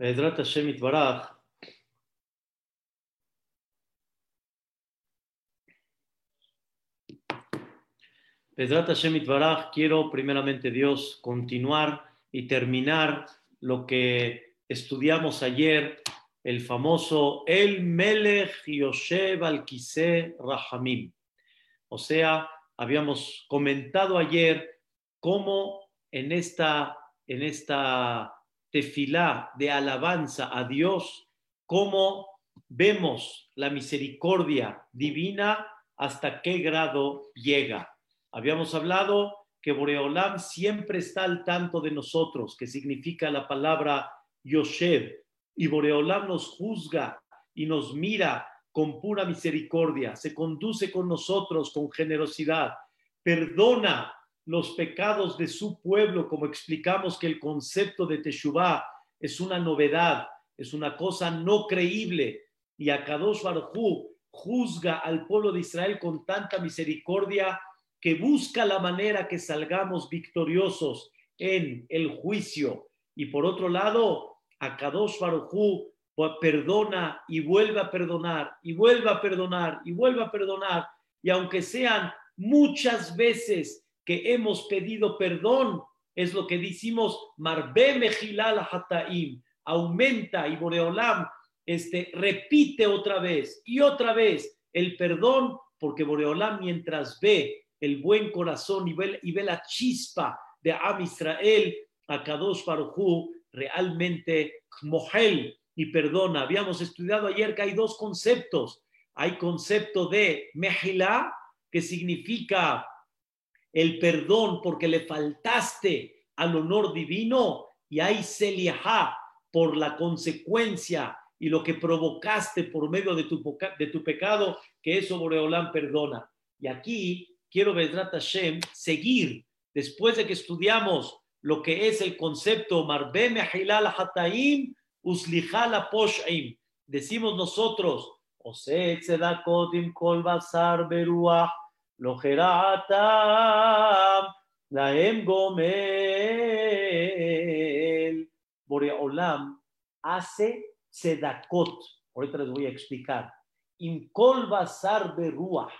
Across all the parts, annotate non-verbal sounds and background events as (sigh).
Pedrat Hashem Itbaraj. Pedrat Hashem Itbaraj, quiero primeramente Dios continuar y terminar lo que estudiamos ayer, el famoso El Melech Yoshev al Rahamim. O sea, habíamos comentado ayer cómo en esta, en esta tefilá de alabanza a Dios, cómo vemos la misericordia divina hasta qué grado llega. Habíamos hablado que Boreolam siempre está al tanto de nosotros, que significa la palabra Yoshev, y Boreolam nos juzga y nos mira con pura misericordia, se conduce con nosotros con generosidad, perdona los pecados de su pueblo, como explicamos que el concepto de Teshuvah es una novedad, es una cosa no creíble. Y Akadosh Baruj juzga al pueblo de Israel con tanta misericordia que busca la manera que salgamos victoriosos en el juicio. Y por otro lado, Akadosh Baruj perdona y vuelve a perdonar, y vuelve a perdonar, y vuelve a perdonar. Y aunque sean muchas veces que hemos pedido perdón, es lo que decimos, Marbe Mejilal Hataim, aumenta y Boreolam este, repite otra vez y otra vez el perdón, porque Boreolam mientras ve el buen corazón y ve, y ve la chispa de Am Israel, a Kadosh Baruchu, realmente mohel y perdona. Habíamos estudiado ayer que hay dos conceptos. Hay concepto de Mejilá, que significa el perdón porque le faltaste al honor divino y hay Seliha por la consecuencia y lo que provocaste por medio de tu, de tu pecado, que eso Boreolán perdona. Y aquí quiero, Bedrat Hashem, seguir, después de que estudiamos lo que es el concepto Marbe Mehilal Hataim, Uslihal Poshaim. Decimos nosotros, Ose Tzedakotim Kol Basar Beruah, lo la lahem gomel. Boreolam hace tzedakot. Ahorita les voy a explicar. Imkol basar beruah.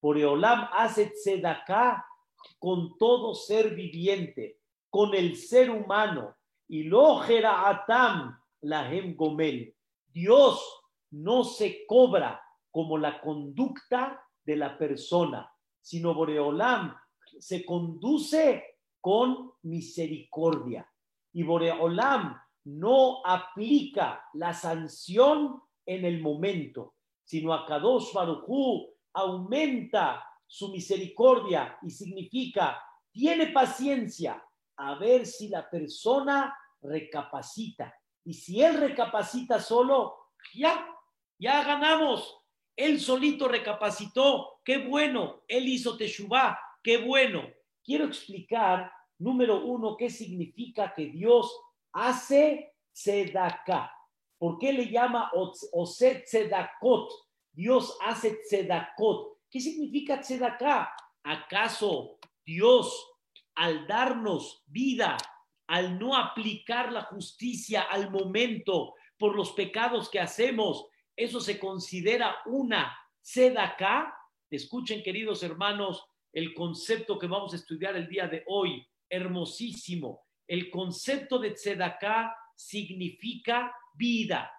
Boreolam hace tzedaká con todo ser viviente, con el ser humano. Y lo la lahem gomel. Dios no se cobra como la conducta de la persona sino Boreolam se conduce con misericordia. Y Boreolam no aplica la sanción en el momento, sino a Kadosh aumenta su misericordia y significa, tiene paciencia a ver si la persona recapacita. Y si él recapacita solo, ya, ya ganamos. Él solito recapacitó, qué bueno, él hizo Teshuvah, qué bueno. Quiero explicar, número uno, qué significa que Dios hace tzedakah. ¿Por qué le llama Oset tzedakot? Dios hace tzedakot. ¿Qué significa tzedakah? ¿Acaso Dios, al darnos vida, al no aplicar la justicia al momento por los pecados que hacemos, eso se considera una acá. Escuchen, queridos hermanos, el concepto que vamos a estudiar el día de hoy, hermosísimo. El concepto de tzedakah significa vida.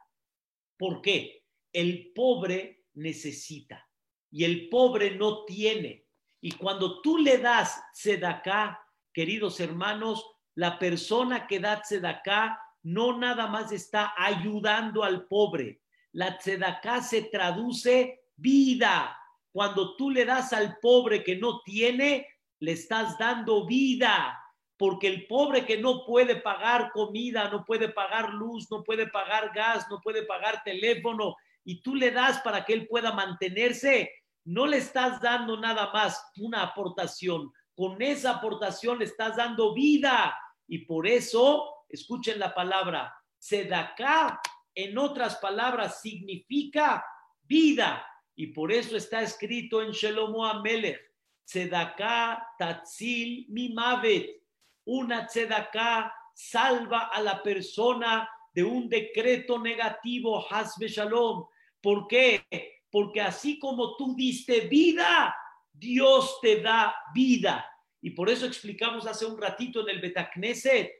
¿Por qué? El pobre necesita y el pobre no tiene. Y cuando tú le das tzedakah, queridos hermanos, la persona que da tzedakah no nada más está ayudando al pobre, la tzedaká se traduce vida. Cuando tú le das al pobre que no tiene, le estás dando vida. Porque el pobre que no puede pagar comida, no puede pagar luz, no puede pagar gas, no puede pagar teléfono, y tú le das para que él pueda mantenerse, no le estás dando nada más una aportación. Con esa aportación le estás dando vida. Y por eso, escuchen la palabra, Sedaká en otras palabras, significa vida. Y por eso está escrito en Shelomo Amelech, Tzedaká Tatzil Mimavet. Una tzedaká salva a la persona de un decreto negativo, Hasbe Shalom. ¿Por qué? Porque así como tú diste vida, Dios te da vida. Y por eso explicamos hace un ratito en el Betacneset,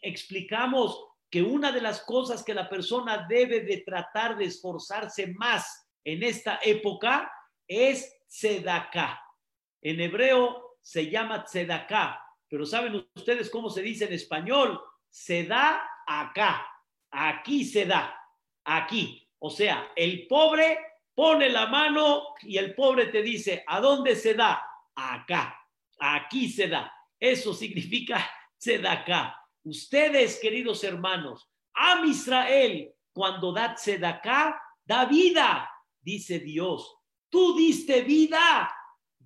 explicamos que una de las cosas que la persona debe de tratar de esforzarse más en esta época es tzedakah. En hebreo se llama tzedakah, pero ¿saben ustedes cómo se dice en español? Se da acá, aquí se da, aquí. O sea, el pobre pone la mano y el pobre te dice, ¿a dónde se da? Acá, aquí se da. Eso significa (laughs) tzedakah. Ustedes, queridos hermanos, Am Israel, cuando da tzedakah, da vida, dice Dios. Tú diste vida,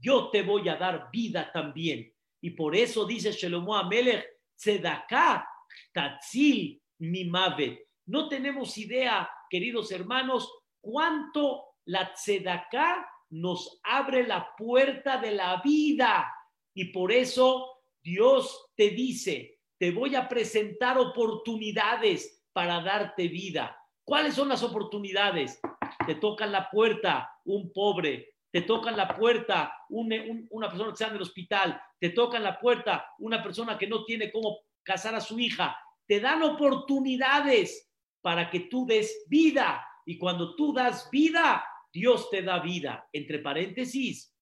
yo te voy a dar vida también. Y por eso dice Shelomo Amelech, tzedakah, tatzil, mimavet. No tenemos idea, queridos hermanos, cuánto la tzedakah nos abre la puerta de la vida. Y por eso Dios te dice, te voy a presentar oportunidades para darte vida. ¿Cuáles son las oportunidades? Te tocan la puerta un pobre, te tocan la puerta una persona que está en el hospital, te tocan la puerta una persona que no tiene cómo casar a su hija. Te dan oportunidades para que tú des vida. Y cuando tú das vida, Dios te da vida. Entre paréntesis,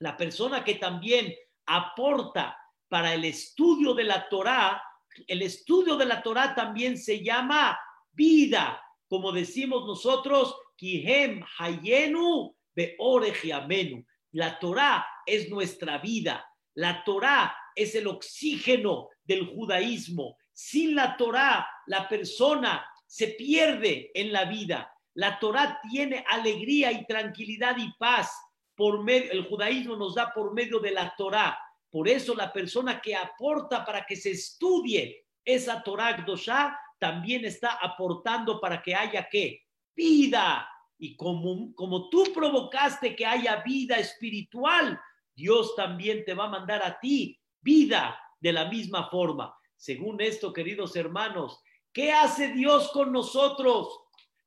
la persona que también aporta para el estudio de la Torá, el estudio de la Torá también se llama vida, como decimos nosotros, Kihem Hayenu Beorejiamenu. La Torá es nuestra vida. La Torá es el oxígeno del judaísmo. Sin la Torá, la persona se pierde en la vida. La Torá tiene alegría y tranquilidad y paz. Por medio, el judaísmo nos da por medio de la Torá. Por eso la persona que aporta para que se estudie esa Torah Gdoshá también está aportando para que haya qué? Vida. Y como, como tú provocaste que haya vida espiritual, Dios también te va a mandar a ti vida de la misma forma. Según esto, queridos hermanos, ¿qué hace Dios con nosotros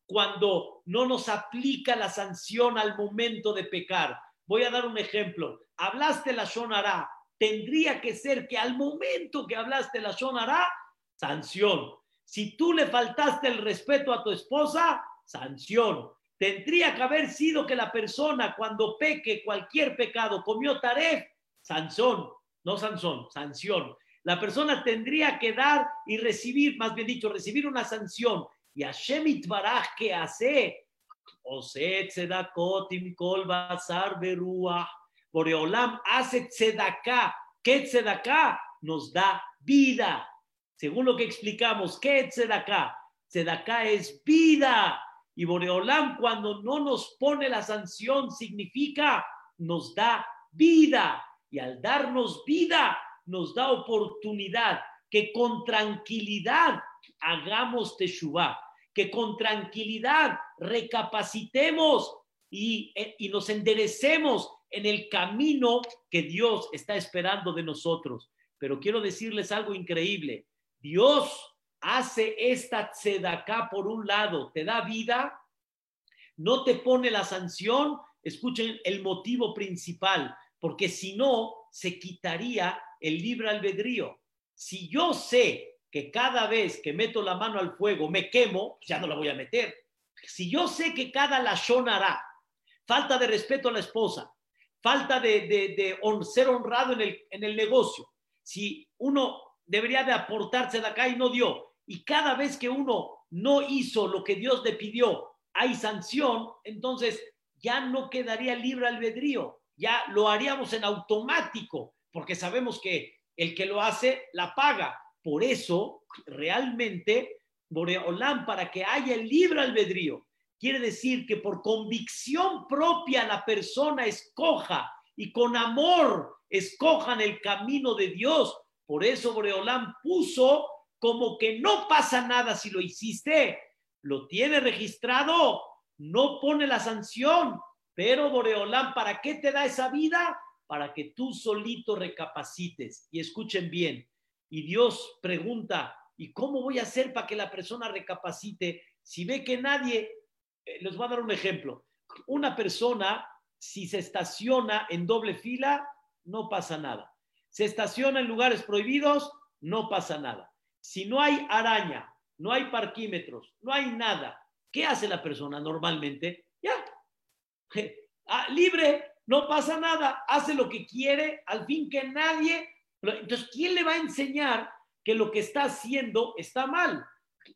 cuando no nos aplica la sanción al momento de pecar? Voy a dar un ejemplo. Hablaste la Shonara, tendría que ser que al momento que hablaste la sonará, sanción. Si tú le faltaste el respeto a tu esposa, sanción. Tendría que haber sido que la persona cuando peque cualquier pecado comió taref, sanción, no sanción, sanción. La persona tendría que dar y recibir, más bien dicho, recibir una sanción. Y Hashem Itbaraj, ¿qué hace? Oset Sedakotim Kol Basar Beruah Boreolam hace tzedaká. ¿Qué tzedaká? Nos da vida. Según lo que explicamos, ¿qué tzedaká? Tzedaká es vida. Y Boreolam cuando no nos pone la sanción significa nos da vida. Y al darnos vida nos da oportunidad que con tranquilidad hagamos teshuvah, que con tranquilidad recapacitemos y, eh, y nos enderecemos en el camino que Dios está esperando de nosotros. Pero quiero decirles algo increíble. Dios hace esta tzedaká por un lado, te da vida, no te pone la sanción. Escuchen el motivo principal, porque si no, se quitaría el libre albedrío. Si yo sé que cada vez que meto la mano al fuego me quemo, ya no la voy a meter. Si yo sé que cada lashon hará, falta de respeto a la esposa, falta de, ser honrado en el, negocio, si uno debería de aportarse de acá y no dio, y cada vez que uno no hizo lo que Dios le pidió, hay sanción, entonces ya no quedaría libre albedrío, ya lo haríamos en automático, porque sabemos que el que lo hace la paga. Por eso, realmente, Boreolán, para que haya libre albedrío, Quiere decir que por convicción propia la persona escoja y con amor escojan el camino de Dios. Por eso Boreolán puso como que no pasa nada si lo hiciste. Lo tiene registrado, no pone la sanción. Pero Boreolán, ¿para qué te da esa vida? Para que tú solito recapacites. Y escuchen bien. Y Dios pregunta, ¿Y cómo voy a hacer para que la persona recapacite si ve que nadie, les voy a dar un ejemplo, una persona si se estaciona en doble fila, no pasa nada. Se estaciona en lugares prohibidos, no pasa nada. Si no hay araña, no hay parquímetros, no hay nada, ¿qué hace la persona normalmente? Ya, ah, libre, no pasa nada, hace lo que quiere, al fin que nadie... Entonces, ¿quién le va a enseñar que lo que está haciendo está mal?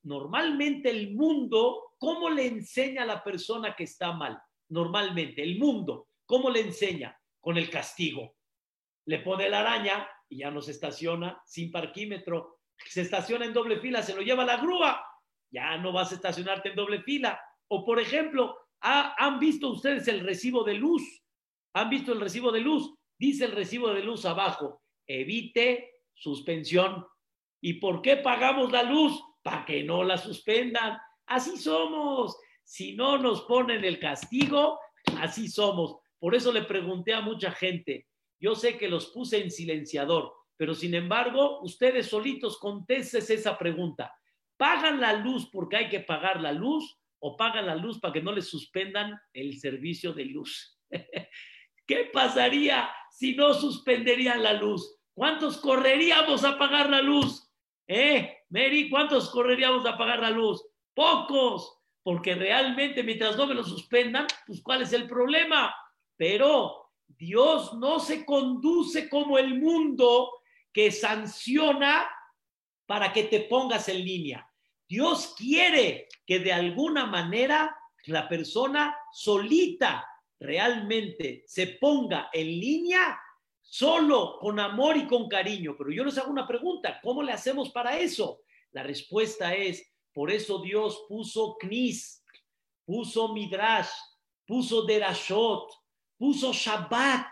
Normalmente el mundo, ¿cómo le enseña a la persona que está mal? Normalmente, el mundo, ¿cómo le enseña? Con el castigo. Le pone la araña y ya no se estaciona sin parquímetro. Se estaciona en doble fila, se lo lleva la grúa. Ya no vas a estacionarte en doble fila. O, por ejemplo, ¿han visto ustedes el recibo de luz? ¿Han visto el recibo de luz? Dice el recibo de luz abajo, evite suspensión. ¿Y por qué pagamos la luz? Para que no la suspendan. Así somos. Si no nos ponen el castigo, así somos. Por eso le pregunté a mucha gente. Yo sé que los puse en silenciador, pero sin embargo, ustedes solitos contesten esa pregunta. ¿Pagan la luz porque hay que pagar la luz o pagan la luz para que no les suspendan el servicio de luz? (laughs) ¿Qué pasaría si no suspenderían la luz? ¿Cuántos correríamos a pagar la luz? ¿Eh? Mary, ¿cuántos correríamos a pagar la luz? Pocos, porque realmente mientras no me lo suspendan, pues ¿cuál es el problema? Pero Dios no se conduce como el mundo que sanciona para que te pongas en línea. Dios quiere que de alguna manera la persona solita realmente se ponga en línea solo con amor y con cariño. Pero yo les hago una pregunta, ¿cómo le hacemos para eso? La respuesta es, por eso Dios puso Knis, puso Midrash, puso Derashot, puso Shabbat,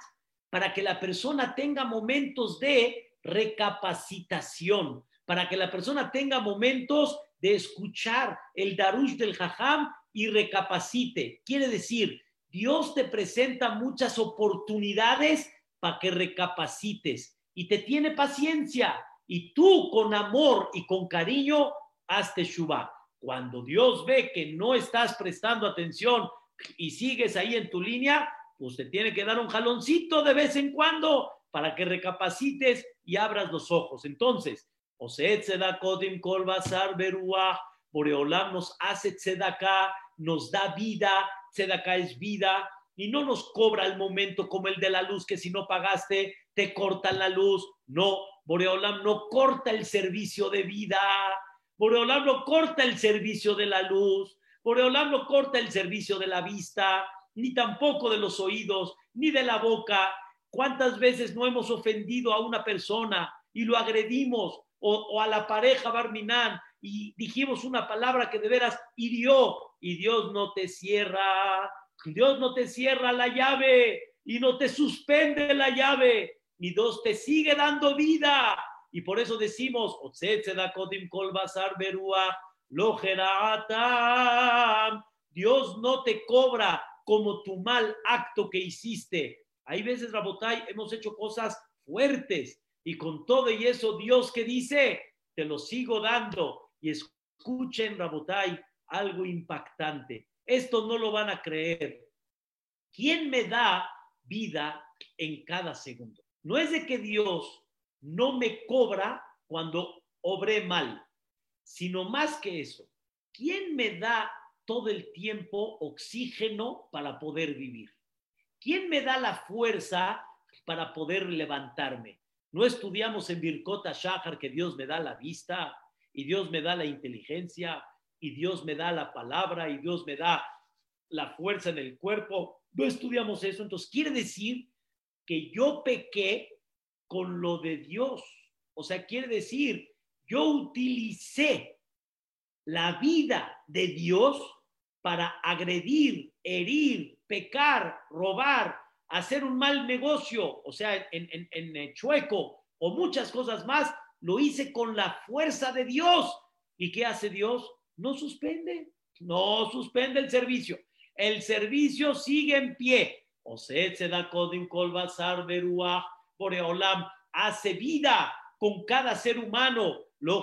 para que la persona tenga momentos de recapacitación, para que la persona tenga momentos de escuchar el Darush del Jajam y recapacite. Quiere decir, Dios te presenta muchas oportunidades para que recapacites y te tiene paciencia y tú con amor y con cariño hazte Shubá. Cuando Dios ve que no estás prestando atención y sigues ahí en tu línea, pues te tiene que dar un jaloncito de vez en cuando para que recapacites y abras los ojos. Entonces, Oset Kodim Kol Basar Beruah, Boreolam nos hace Tzedakah, nos da vida, Tzedakah es vida y no nos cobra el momento como el de la luz, que si no pagaste te cortan la luz. No, Boreolam no corta el servicio de vida. Boreolam no corta el servicio de la luz. Boreolam no corta el servicio de la vista, ni tampoco de los oídos, ni de la boca. ¿Cuántas veces no hemos ofendido a una persona y lo agredimos? O, a la pareja Barminán y dijimos una palabra que de veras hirió y Dios no te cierra, Dios no te cierra la llave y no te suspende la llave, y Dios te sigue dando vida. Y por eso decimos, Dios no te cobra como tu mal acto que hiciste. Hay veces, Rabotai, hemos hecho cosas fuertes y con todo y eso, Dios que dice, te lo sigo dando. Y escuchen, Rabotai, algo impactante. Esto no lo van a creer. ¿Quién me da vida en cada segundo? No es de que Dios no me cobra cuando obré mal, sino más que eso. ¿Quién me da todo el tiempo oxígeno para poder vivir? ¿Quién me da la fuerza para poder levantarme? No estudiamos en Birkota Shahar que Dios me da la vista y Dios me da la inteligencia y Dios me da la palabra y Dios me da la fuerza en el cuerpo. No estudiamos eso, entonces quiere decir que yo pequé con lo de Dios. O sea, quiere decir, yo utilicé la vida de Dios para agredir, herir, pecar, robar, hacer un mal negocio, o sea, en, en, en chueco o muchas cosas más, lo hice con la fuerza de Dios. ¿Y qué hace Dios? no suspende, no suspende el servicio. El servicio sigue en pie. O se da Kodim Kolbazar Beruah, Boreolam hace vida con cada ser humano lo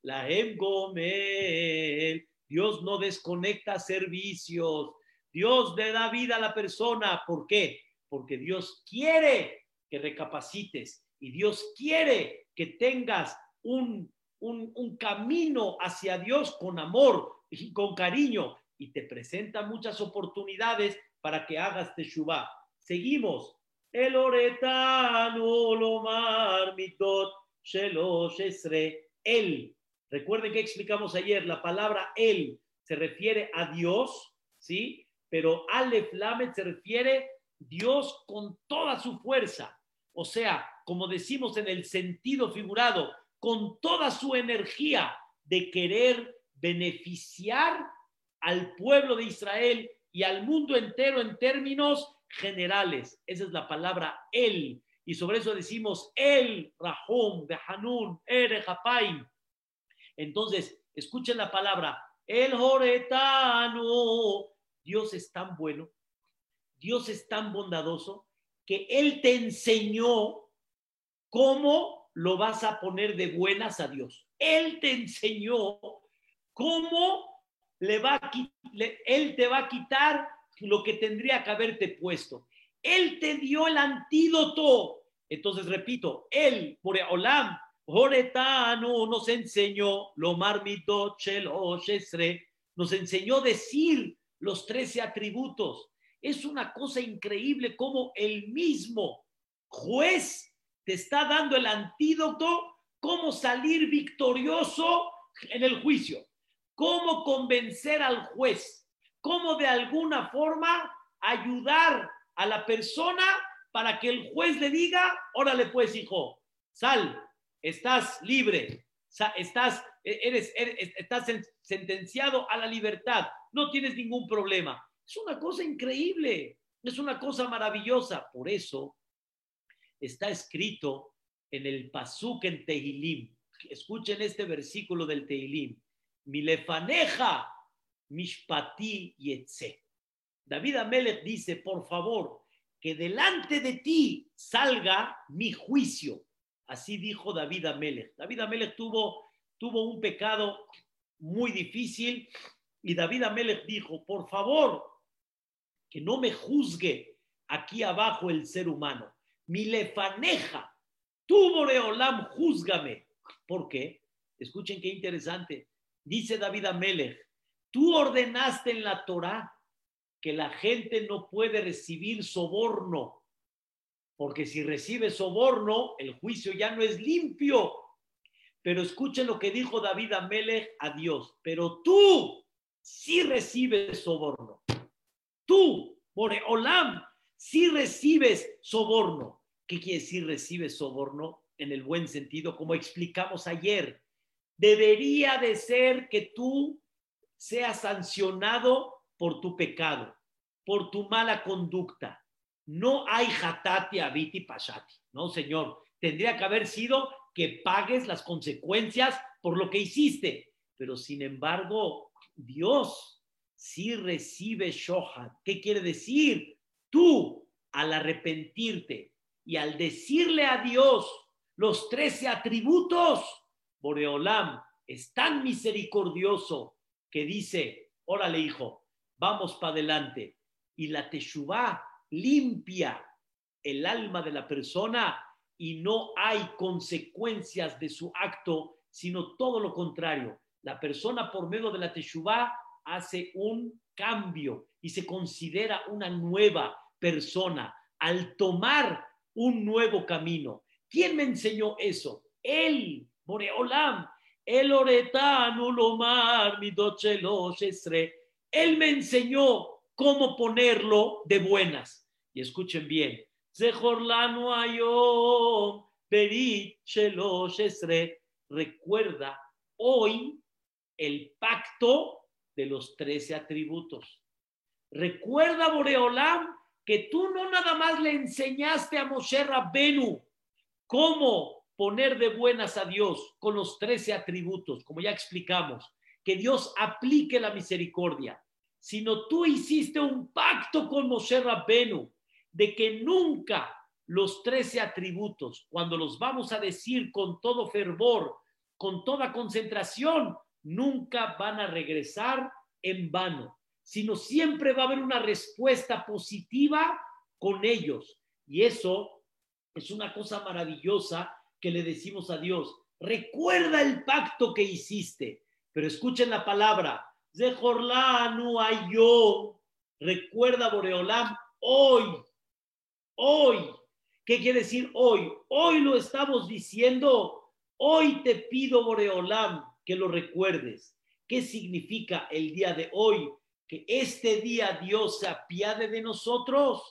la. Dios no desconecta servicios. Dios le da vida a la persona. ¿Por qué? Porque Dios quiere que recapacites y Dios quiere que tengas un, un, camino hacia Dios con amor y con cariño y te presenta muchas oportunidades para que hagas teshuva. Seguimos. El oretano mitot shelosh esre. Él. Recuerden que explicamos ayer, la palabra él se refiere a Dios, ¿sí? Pero Aleph Lamed se refiere Dios con toda su fuerza. O sea, como decimos en el sentido figurado, con toda su energía de querer beneficiar al pueblo de Israel y al mundo entero en términos generales. Esa es la palabra él. Y sobre eso decimos el, Rahum, Behanun, Ere, Hapaim. Entonces, escuchen la palabra el Joretano. Dios es tan bueno, Dios es tan bondadoso que Él te enseñó cómo lo vas a poner de buenas a Dios. Él te enseñó cómo le va a, Él te va a quitar lo que tendría que haberte puesto. Él te dio el antídoto. Entonces, repito, Él, Olam, Joretano, nos enseñó, lo marmito, nos enseñó decir los trece atributos. Es una cosa increíble como el mismo juez te está dando el antídoto, cómo salir victorioso en el juicio, cómo convencer al juez, cómo de alguna forma ayudar a la persona para que el juez le diga, órale pues hijo, sal, estás libre, estás, eres, estás sentenciado a la libertad, no tienes ningún problema. Es una cosa increíble, es una cosa maravillosa. Por eso está escrito en el Pasuk en Tehilim. Escuchen este versículo del Tehilim. Milefaneja mishpati yetze. David Amelech dice, por favor, que delante de ti salga mi juicio. Así dijo David Amelech. David Amelech tuvo, tuvo un pecado muy difícil y David Amelech dijo, por favor, que no me juzgue aquí abajo el ser humano mi lefaneja, tú Boreolam, júzgame. ¿Por qué? Escuchen qué interesante. Dice David Amelech, tú ordenaste en la Torah que la gente no puede recibir soborno, porque si recibe soborno, el juicio ya no es limpio. Pero escuchen lo que dijo David Amelech a Dios, pero tú sí recibes soborno. Tú, Boreolam, si recibes soborno. ¿Qué quiere decir recibes soborno? En el buen sentido, como explicamos ayer, debería de ser que tú seas sancionado por tu pecado, por tu mala conducta. No hay jatati, abiti, pashati. No, señor. Tendría que haber sido que pagues las consecuencias por lo que hiciste. Pero sin embargo, Dios sí recibe shohat. ¿Qué quiere decir? Tú, al arrepentirte y al decirle a Dios los trece atributos, Boreolam es tan misericordioso que dice, órale hijo, vamos para adelante. Y la Teshuvah limpia el alma de la persona y no hay consecuencias de su acto, sino todo lo contrario. La persona por medio de la Teshuvah hace un cambio y se considera una nueva persona al tomar un nuevo camino. ¿Quién me enseñó eso? Él, Boreolam, el Oretano Lomar, mi Él me enseñó cómo ponerlo de buenas. Y escuchen bien. Recuerda hoy el pacto de los trece atributos. Recuerda, Boreolam, que tú no nada más le enseñaste a Moshe Rabbenu cómo poner de buenas a Dios con los trece atributos, como ya explicamos, que Dios aplique la misericordia, sino tú hiciste un pacto con Moshe Rabbenu de que nunca los trece atributos, cuando los vamos a decir con todo fervor, con toda concentración, nunca van a regresar en vano, sino siempre va a haber una respuesta positiva con ellos. Y eso es una cosa maravillosa que le decimos a Dios. Recuerda el pacto que hiciste, pero escuchen la palabra, Zehorlanu yo. Recuerda Boreolam hoy, hoy. ¿Qué quiere decir hoy? Hoy lo estamos diciendo. Hoy te pido Boreolam que lo recuerdes. ¿Qué significa el día de hoy? Que este día Dios se apiade de nosotros,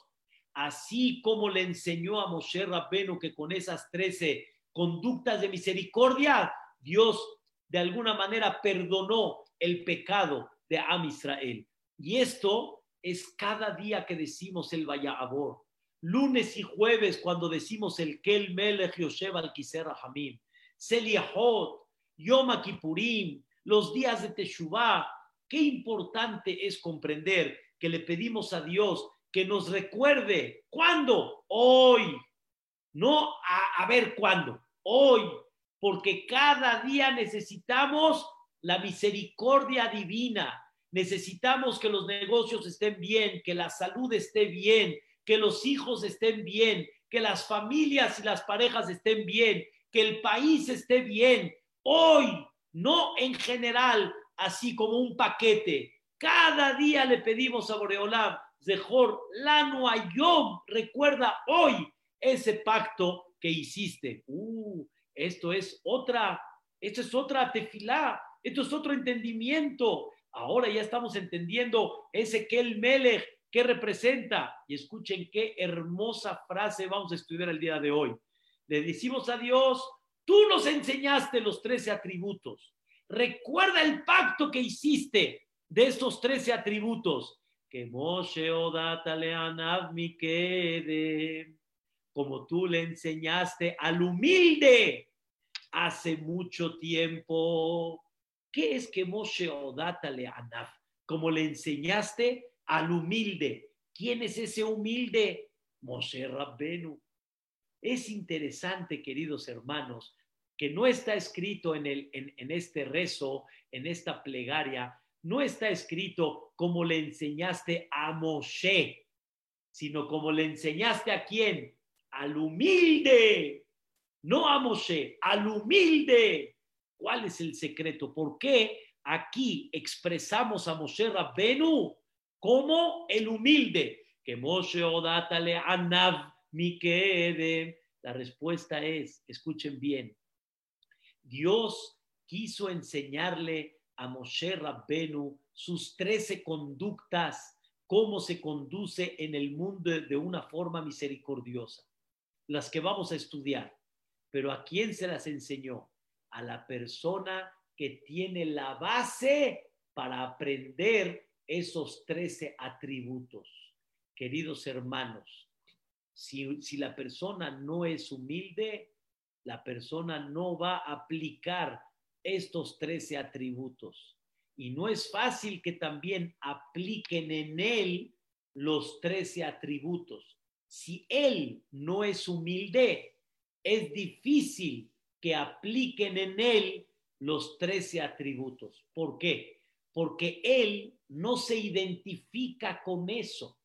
así como le enseñó a Moshe Rabbenu que con esas trece conductas de misericordia, Dios de alguna manera perdonó el pecado de Am Israel. Y esto es cada día que decimos el Vayabor. Lunes y jueves cuando decimos el Kel Melech Yosef al Kiser Hamim. Seliahot, Yom Kippurim, los días de Teshuvah. Qué importante es comprender que le pedimos a Dios que nos recuerde. ¿Cuándo? Hoy. No a, ver cuándo. Hoy. Porque cada día necesitamos la misericordia divina. Necesitamos que los negocios estén bien, que la salud esté bien, que los hijos estén bien, que las familias y las parejas estén bien, que el país esté bien, Hoy, no en general, así como un paquete. Cada día le pedimos a Boreolam, Zehor, Lano Ayom, recuerda hoy ese pacto que hiciste. Uh, esto es otra, esto es otra tefilá, esto es otro entendimiento. Ahora ya estamos entendiendo ese que el Melech, que representa. Y escuchen qué hermosa frase vamos a estudiar el día de hoy. Le decimos a Dios, Tú nos enseñaste los trece atributos. Recuerda el pacto que hiciste de estos trece atributos. Que Moshe como tú le enseñaste al humilde hace mucho tiempo. ¿Qué es que Moshe Odatale Anav? Como le enseñaste al humilde. ¿Quién es ese humilde? Moshe Rabbenu. Es interesante, queridos hermanos, que no está escrito en, el, en, este rezo, en esta plegaria, no está escrito como le enseñaste a Moshe, sino como le enseñaste a quién? Al humilde, no a Moshe, al humilde. ¿Cuál es el secreto? ¿Por qué aquí expresamos a Moshe Rabbenu como el humilde? Que Moshe Odatale Anav Mikede. La respuesta es, escuchen bien, Dios quiso enseñarle a Moshe Rabbenu sus trece conductas, cómo se conduce en el mundo de una forma misericordiosa, las que vamos a estudiar. Pero ¿a quién se las enseñó? A la persona que tiene la base para aprender esos trece atributos. Queridos hermanos, si, si la persona no es humilde, la persona no va a aplicar estos 13 atributos. Y no es fácil que también apliquen en él los 13 atributos. Si él no es humilde, es difícil que apliquen en él los 13 atributos. ¿Por qué? Porque él no se identifica con eso.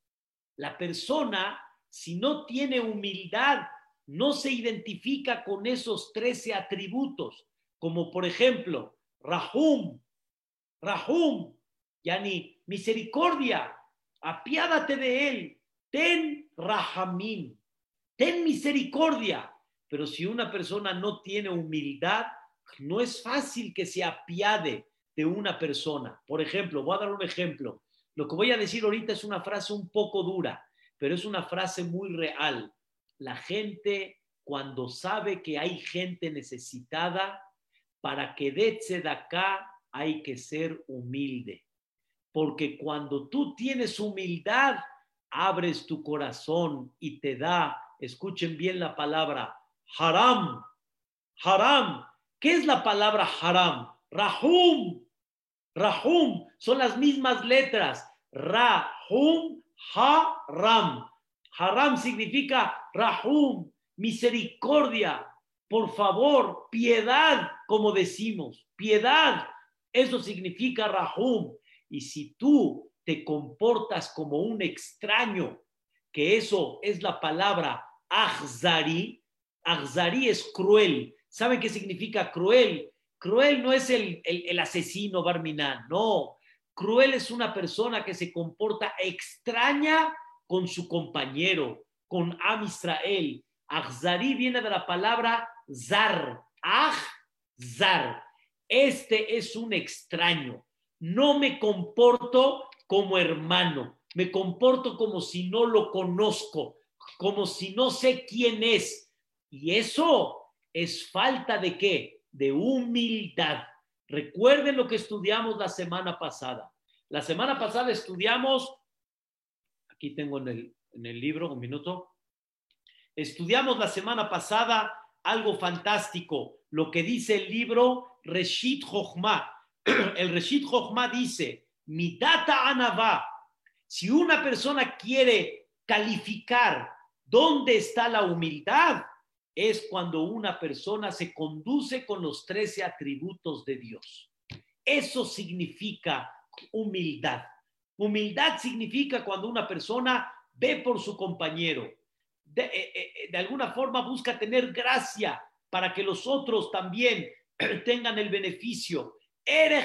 La persona, si no tiene humildad, no se identifica con esos trece atributos, como por ejemplo, Rahum, Rahum, Yani, misericordia, apiádate de él, ten Rahamim, ten misericordia. Pero si una persona no tiene humildad, no es fácil que se apiade de una persona. Por ejemplo, voy a dar un ejemplo. Lo que voy a decir ahorita es una frase un poco dura, pero es una frase muy real la gente cuando sabe que hay gente necesitada, para que de acá hay que ser humilde. Porque cuando tú tienes humildad, abres tu corazón y te da, escuchen bien la palabra, haram, haram. ¿Qué es la palabra haram? Rahum, rahum, son las mismas letras. Rahum, haram. Haram significa Rahum, misericordia. Por favor, piedad, como decimos, piedad. Eso significa Rahum. Y si tú te comportas como un extraño, que eso es la palabra Ahzari, Ahzari es cruel. ¿Saben qué significa cruel? Cruel no es el, el, asesino Barminan, no. Cruel es una persona que se comporta extraña con su compañero, con Am Israel. Ahzari viene de la palabra zar, ah, zar. Este es un extraño. No me comporto como hermano, me comporto como si no lo conozco, como si no sé quién es. Y eso es falta de qué? De humildad. Recuerden lo que estudiamos la semana pasada. La semana pasada estudiamos, aquí tengo en el, en el libro, un minuto, estudiamos la semana pasada algo fantástico, lo que dice el libro Reshit Jochma. (clears throat) El Reshit Jochma dice, mi data anava, si una persona quiere calificar dónde está la humildad, es cuando una persona se conduce con los trece atributos de Dios. Eso significa humildad. Humildad significa cuando una persona ve por su compañero, de, eh, eh, eh, alguna forma busca tener gracia para que los otros también (clears throat) tengan el beneficio. Ere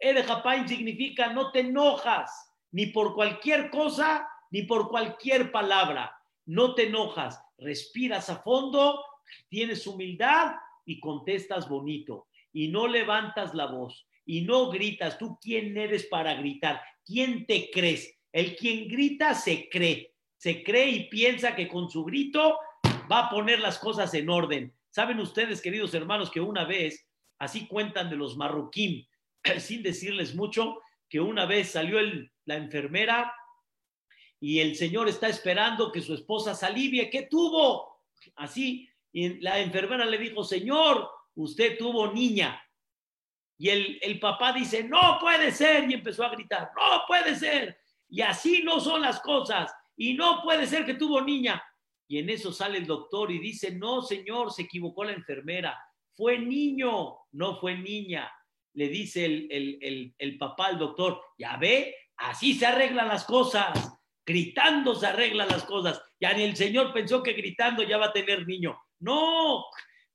Japaim. Ere Japaim significa no te enojas ni por cualquier cosa ni por cualquier palabra. No te enojas respiras a fondo, tienes humildad y contestas bonito. Y no levantas la voz y no gritas. ¿Tú quién eres para gritar? ¿Quién te crees? El quien grita se cree. Se cree y piensa que con su grito va a poner las cosas en orden. Saben ustedes, queridos hermanos, que una vez, así cuentan de los marroquín, (clears throat) sin decirles mucho, que una vez salió la enfermera y el señor está esperando que su esposa se alivie. ¿Qué tuvo? Así, y la enfermera le dijo, señor, usted tuvo niña. Y el, el papá dice, no puede ser, y empezó a gritar, no puede ser. Y así no son las cosas, y no puede ser que tuvo niña. Y en eso sale el doctor y dice, no, señor, se equivocó la enfermera, fue niño, no fue niña. Le dice el, el, el, el papá al doctor, ya ve, así se arreglan las cosas gritando se arreglan las cosas. Ya ni el Señor pensó que gritando ya va a tener niño. No,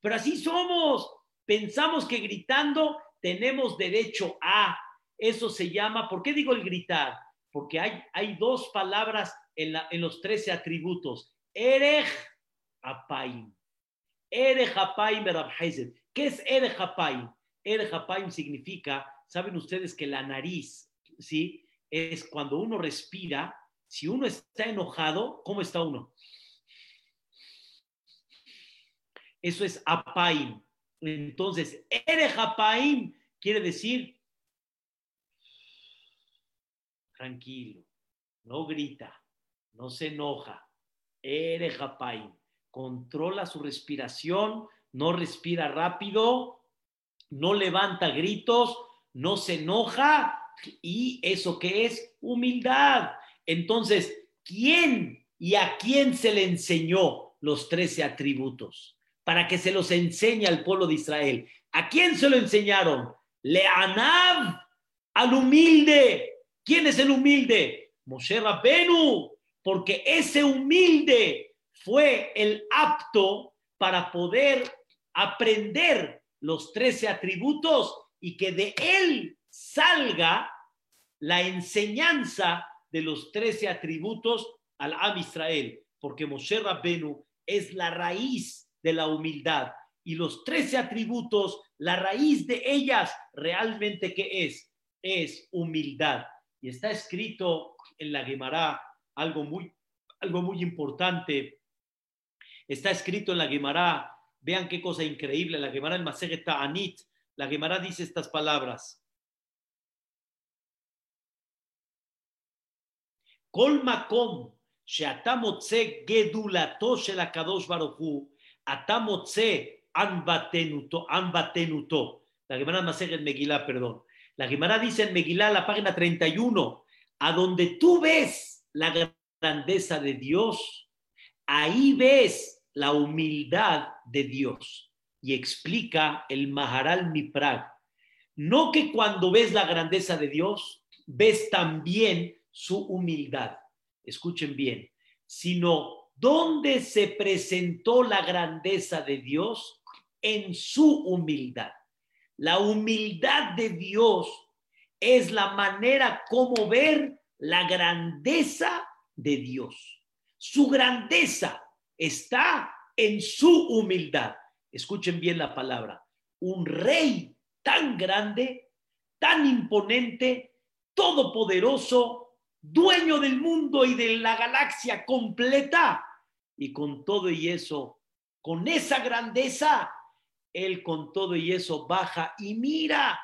pero así somos. Pensamos que gritando tenemos derecho a. Eso se llama, ¿por qué digo el gritar? Porque hay, hay dos palabras en, la, en los trece atributos. Erej apaim. Erej apaim ¿Qué es Erej apaim? Erej apaim significa, saben ustedes que la nariz, ¿sí? Es cuando uno respira, si uno está enojado, ¿cómo está uno? Eso es apaim. Entonces, eres apaim quiere decir tranquilo, no grita, no se enoja. Eres apaim. Controla su respiración, no respira rápido, no levanta gritos, no se enoja. ¿Y eso qué es? Humildad. Entonces, ¿quién y a quién se le enseñó los trece atributos? Para que se los enseñe al pueblo de Israel. ¿A quién se lo enseñaron? Leanab, al humilde. ¿Quién es el humilde? Moshe Rabbenu, porque ese humilde fue el apto para poder aprender los trece atributos y que de él salga la enseñanza de los trece atributos al Am Israel, porque Moshe Rabbenu es la raíz de la humildad y los trece atributos, la raíz de ellas realmente qué es? Es humildad. Y está escrito en la Gemara algo muy, algo muy importante. Está escrito en la Gemara, vean qué cosa increíble, la Gemara en Maseret Anit, la Gemara dice estas palabras. כל מקום שאתה מוצא גדולתו של הקדוש ברוך הוא, אתה מוצא anbatenuto, anbatenuto. La Gemara en Megilá, perdón. La Gemara dice en Megilá, la página 31, a donde tú ves la grandeza de Dios, ahí ves la humildad de Dios. Y explica el Maharal Miprag. No que cuando ves la grandeza de Dios, ves también su humildad. Escuchen bien, sino dónde se presentó la grandeza de Dios en su humildad. La humildad de Dios es la manera como ver la grandeza de Dios. Su grandeza está en su humildad. Escuchen bien la palabra. Un rey tan grande, tan imponente, todopoderoso, dueño del mundo y de la galaxia completa. Y con todo y eso, con esa grandeza, él con todo y eso baja y mira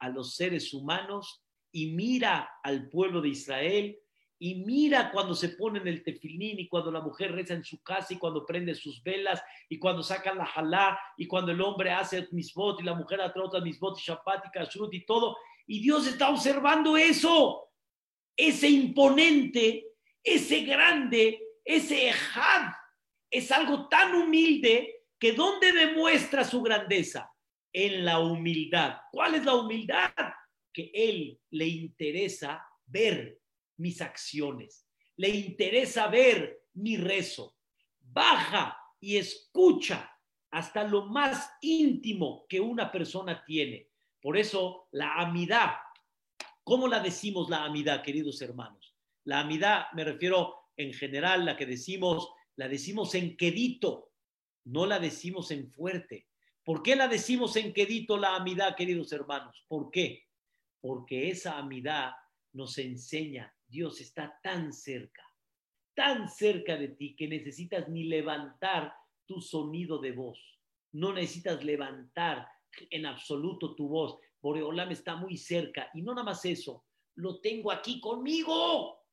a los seres humanos y mira al pueblo de Israel y mira cuando se pone en el tefilín y cuando la mujer reza en su casa y cuando prende sus velas y cuando sacan la jalá y cuando el hombre hace misbot y la mujer otras misbot y shapat y kashrut y todo. Y Dios está observando eso, ese imponente, ese grande, ese ejad. Es algo tan humilde que ¿dónde demuestra su grandeza? En la humildad. ¿Cuál es la humildad? Que él le interesa ver mis acciones, le interesa ver mi rezo. Baja y escucha hasta lo más íntimo que una persona tiene. Por eso la amidad, ¿cómo la decimos la amidad, queridos hermanos? La amidad, me refiero en general, la que decimos, la decimos en quedito, no la decimos en fuerte. ¿Por qué la decimos en quedito la amidad, queridos hermanos? ¿Por qué? Porque esa amidad nos enseña Dios está tan cerca, tan cerca de ti que necesitas ni levantar tu sonido de voz. No necesitas levantar en absoluto tu voz. Boreolam está muy cerca. Y no nada más eso, lo tengo aquí conmigo.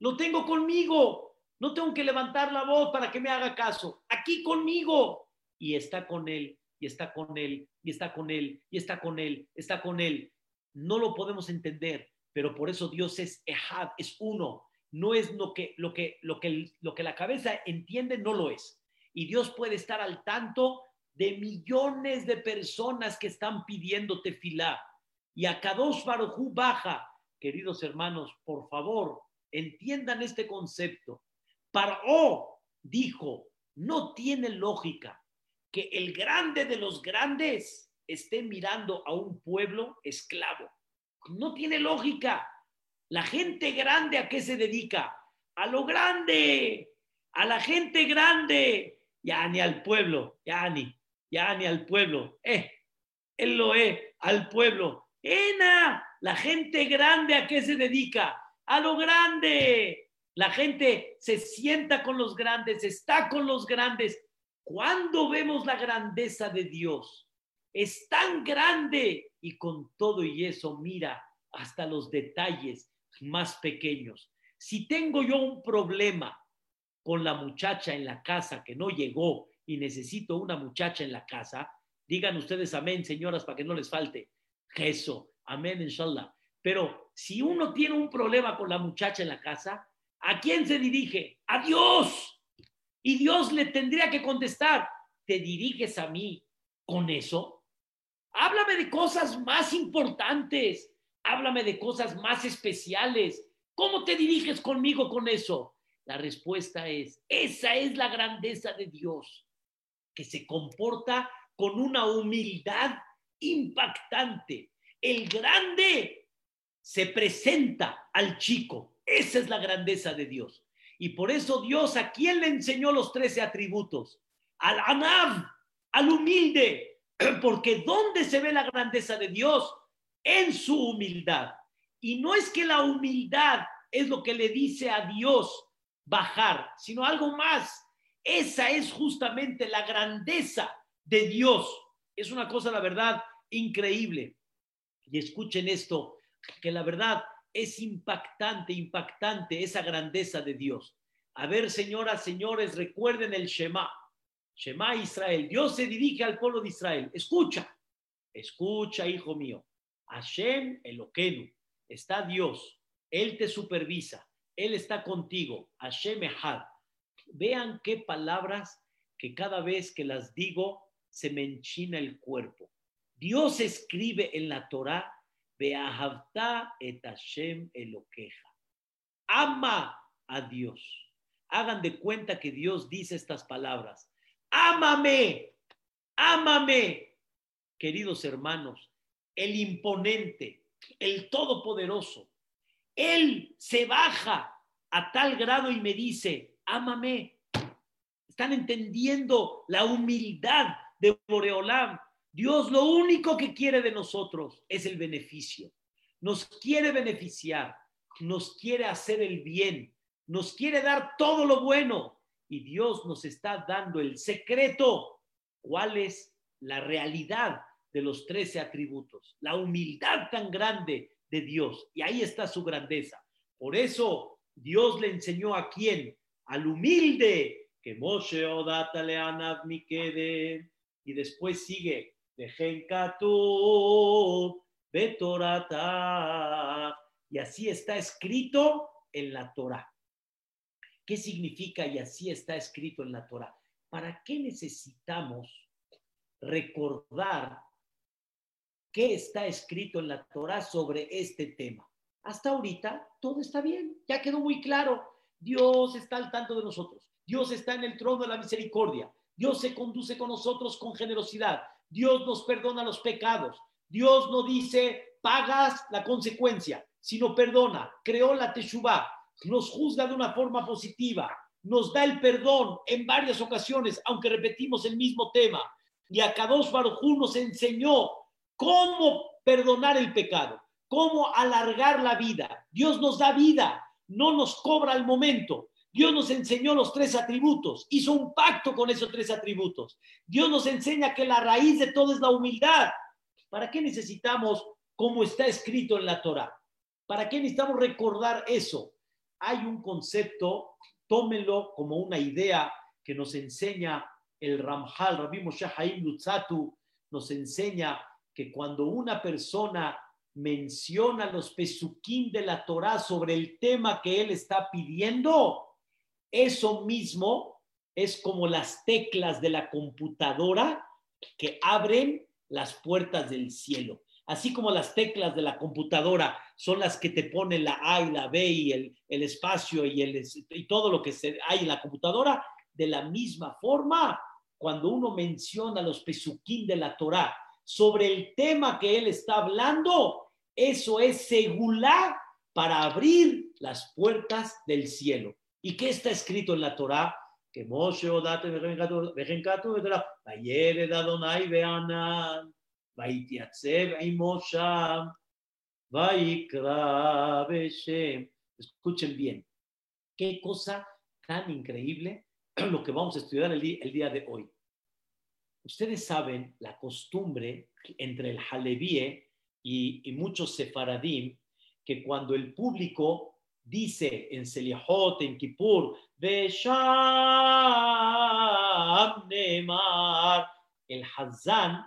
Lo tengo conmigo. No tengo que levantar la voz para que me haga caso. Aquí conmigo. Y está con él, y está con él, y está con él, y está con él, está con él. No lo podemos entender, pero por eso Dios es Ehad, es uno. No es lo que, lo que, lo que, lo que la cabeza entiende, no lo es. Y Dios puede estar al tanto de millones de personas que están pidiendo tefilá. Y a Kadosh Barujú baja. Queridos hermanos, por favor, entiendan este concepto. Paró dijo, no tiene lógica que el grande de los grandes esté mirando a un pueblo esclavo. No tiene lógica. La gente grande a qué se dedica? A lo grande, a la gente grande, ya ni al pueblo, ya ni, ya ni al pueblo. Eh, él lo es, al pueblo. Ena, la gente grande a qué se dedica? A lo grande. La gente se sienta con los grandes, está con los grandes. ¿Cuándo vemos la grandeza de Dios? Es tan grande y con todo y eso mira hasta los detalles más pequeños. Si tengo yo un problema con la muchacha en la casa que no llegó y necesito una muchacha en la casa, digan ustedes amén, señoras, para que no les falte. Eso, amén, inshallah. Pero si uno tiene un problema con la muchacha en la casa, ¿a quién se dirige? A Dios. Y Dios le tendría que contestar, ¿te diriges a mí con eso? Háblame de cosas más importantes. Háblame de cosas más especiales. ¿Cómo te diriges conmigo con eso? La respuesta es, esa es la grandeza de Dios, que se comporta con una humildad impactante. El grande se presenta al chico. Esa es la grandeza de Dios. Y por eso Dios a quién le enseñó los trece atributos? Al Anab, al humilde, (clears throat) Porque ¿dónde se ve la grandeza de Dios? En su humildad. Y no es que la humildad es lo que le dice a Dios bajar, sino algo más. Esa es justamente la grandeza de Dios. Es una cosa, la verdad, increíble. Y escuchen esto, que la verdad es impactante, impactante esa grandeza de Dios. A ver, señoras, señores, recuerden el Shema. Shema Israel, Dios se dirige al pueblo de Israel. Escucha, escucha, hijo mío. Hashem Eloquenu, está Dios, Él te supervisa, Él está contigo, Hashem Echad. Vean qué palabras que cada vez que las digo se me enchina el cuerpo. Dios escribe en la Torah, Beahavta et Hashem Eloqueja. Ama a Dios. Hagan de cuenta que Dios dice estas palabras. Ámame, ámame. Queridos hermanos, el imponente, el todopoderoso, Él se baja a tal grado y me dice, ámame. Están entendiendo la humildad de Boreolam. Dios lo único que quiere de nosotros es el beneficio. Nos quiere beneficiar, nos quiere hacer el bien, nos quiere dar todo lo bueno. Y Dios nos está dando el secreto. ¿Cuál es la realidad de los trece atributos? La humildad tan grande de Dios. Y ahí está su grandeza. Por eso Dios le enseñó a quién? Al humilde, que Moshe Odata le quede y después sigue, Bejenkatu, Betorata, y así está escrito en la Torah. ¿Qué significa y así está escrito en la Torah? ¿Para qué necesitamos recordar qué está escrito en la Torah sobre este tema? Hasta ahorita todo está bien, ya quedó muy claro. Dios está al tanto de nosotros. Dios está en el trono de la misericordia. Dios se conduce con nosotros con generosidad. Dios nos perdona los pecados. Dios no dice, pagas la consecuencia, sino perdona. Creó la Teshuvah. Nos juzga de una forma positiva. Nos da el perdón en varias ocasiones, aunque repetimos el mismo tema. Y a Kadosh nos enseñó cómo perdonar el pecado, cómo alargar la vida. Dios nos da vida, no nos cobra al momento. Dios nos enseñó los tres atributos, hizo un pacto con esos tres atributos. Dios nos enseña que la raíz de todo es la humildad. ¿Para qué necesitamos, como está escrito en la Torah? ¿Para qué necesitamos recordar eso? Hay un concepto, tómenlo como una idea que nos enseña el Ramjal, Rabbi Moshe Haim Lutzatu, nos enseña que cuando una persona menciona los pesuquín de la Torah sobre el tema que él está pidiendo, eso mismo es como las teclas de la computadora que abren las puertas del cielo. Así como las teclas de la computadora son las que te ponen la A y la B y el, espacio y, el, y todo lo que hay en la computadora, de la misma forma, cuando uno menciona los pesuquín de la Torah sobre el tema que él está hablando, eso es segula para abrir las puertas del cielo. ¿Y qué está escrito en la Torá? Que Moshe odate vejenkatu vetra, vayered Escuchen bien, qué cosa tan increíble (clears throat) lo que vamos a estudiar el día, de hoy. Ustedes saben la costumbre entre el Halevíe y, y muchos sefaradim que cuando el público dice en Seliahot, en Kippur, Besham Nemar, el Hazán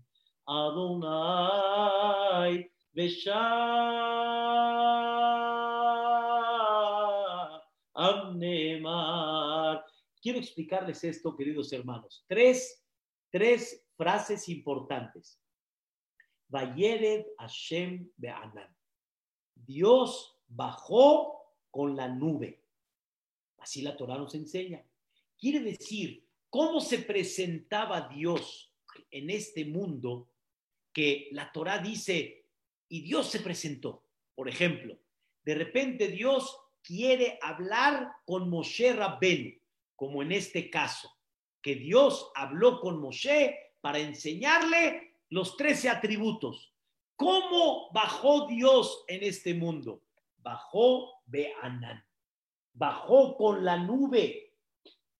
Adonai Amnemar. Quiero explicarles esto, queridos hermanos. Tres, tres frases importantes. Vayered Hashem Be'anan. Dios bajó con la nube. Así la Torah nos enseña. Quiere decir, ¿cómo se presentaba Dios en este mundo que la Torah dice, y Dios se presentó. Por ejemplo, de repente Dios quiere hablar con Moshe Rabben, como en este caso, que Dios habló con Moshe para enseñarle los trece atributos. ¿Cómo bajó Dios en este mundo? bajó Beanan. bajó con la nube,